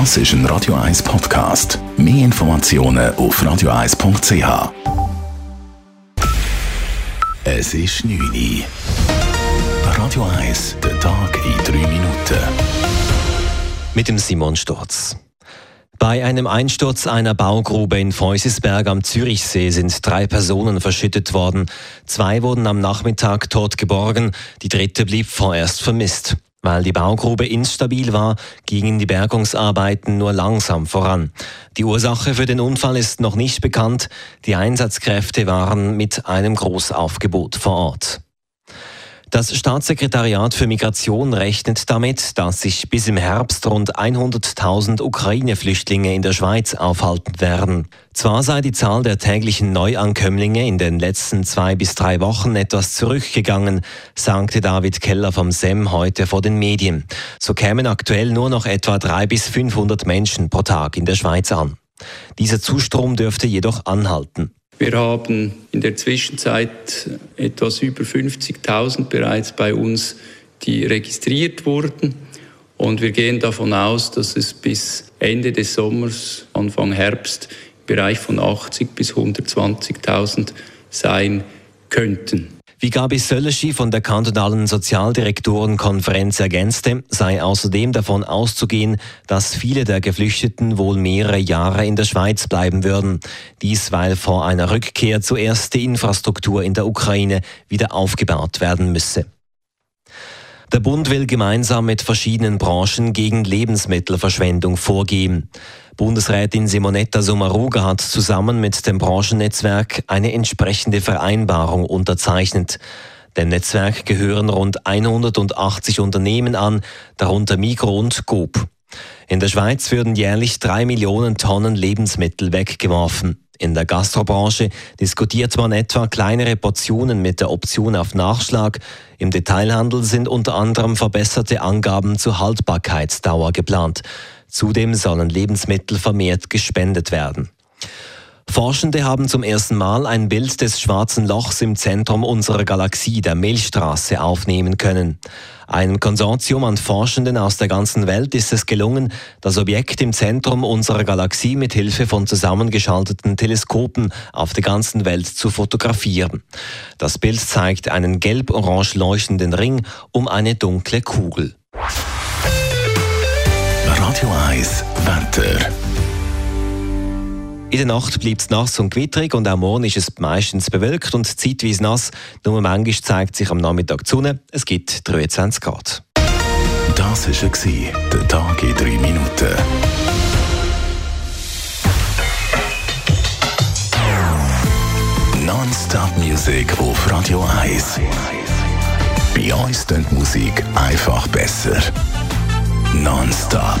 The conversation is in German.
Das ist ein Radio 1 Podcast. Mehr Informationen auf radio1.ch. Es ist 9 Uhr. Radio 1, der Tag in 3 Minuten. Mit dem Simon Sturz. Bei einem Einsturz einer Baugrube in Feusisberg am Zürichsee sind drei Personen verschüttet worden. Zwei wurden am Nachmittag tot geborgen, die dritte blieb vorerst vermisst. Weil die Baugrube instabil war, gingen die Bergungsarbeiten nur langsam voran. Die Ursache für den Unfall ist noch nicht bekannt. Die Einsatzkräfte waren mit einem Großaufgebot vor Ort. Das Staatssekretariat für Migration rechnet damit, dass sich bis im Herbst rund 100.000 Ukraine-Flüchtlinge in der Schweiz aufhalten werden. Zwar sei die Zahl der täglichen Neuankömmlinge in den letzten zwei bis drei Wochen etwas zurückgegangen, sagte David Keller vom SEM heute vor den Medien. So kämen aktuell nur noch etwa drei bis 500 Menschen pro Tag in der Schweiz an. Dieser Zustrom dürfte jedoch anhalten. Wir haben in der Zwischenzeit etwas über 50.000 bereits bei uns, die registriert wurden. Und wir gehen davon aus, dass es bis Ende des Sommers, Anfang Herbst, im Bereich von 80 bis 120.000 sein könnten. Wie Gabi Söllerschi von der kantonalen Sozialdirektorenkonferenz ergänzte, sei außerdem davon auszugehen, dass viele der Geflüchteten wohl mehrere Jahre in der Schweiz bleiben würden. Dies, weil vor einer Rückkehr zuerst die Infrastruktur in der Ukraine wieder aufgebaut werden müsse. Der Bund will gemeinsam mit verschiedenen Branchen gegen Lebensmittelverschwendung vorgehen. Bundesrätin Simonetta Sommaruga hat zusammen mit dem Branchennetzwerk eine entsprechende Vereinbarung unterzeichnet. Dem Netzwerk gehören rund 180 Unternehmen an, darunter Migro und Coop. In der Schweiz würden jährlich drei Millionen Tonnen Lebensmittel weggeworfen. In der Gastrobranche diskutiert man etwa kleinere Portionen mit der Option auf Nachschlag. Im Detailhandel sind unter anderem verbesserte Angaben zur Haltbarkeitsdauer geplant. Zudem sollen Lebensmittel vermehrt gespendet werden. Forschende haben zum ersten Mal ein Bild des schwarzen Lochs im Zentrum unserer Galaxie, der Milchstraße, aufnehmen können. Einem Konsortium an Forschenden aus der ganzen Welt ist es gelungen, das Objekt im Zentrum unserer Galaxie mit Hilfe von zusammengeschalteten Teleskopen auf der ganzen Welt zu fotografieren. Das Bild zeigt einen gelb-orange leuchtenden Ring um eine dunkle Kugel. Radio 1, Wetter. In der Nacht bleibt es nass und gewitterig und auch morgen ist es meistens bewölkt und zeitweise nass. Nur manchmal zeigt sich am Nachmittag die Sonne. Es gibt 23 Grad. Das war der Tag in drei Minuten. Non-Stop Music auf Radio 1. Bei uns klingt Musik einfach besser. Non-Stop.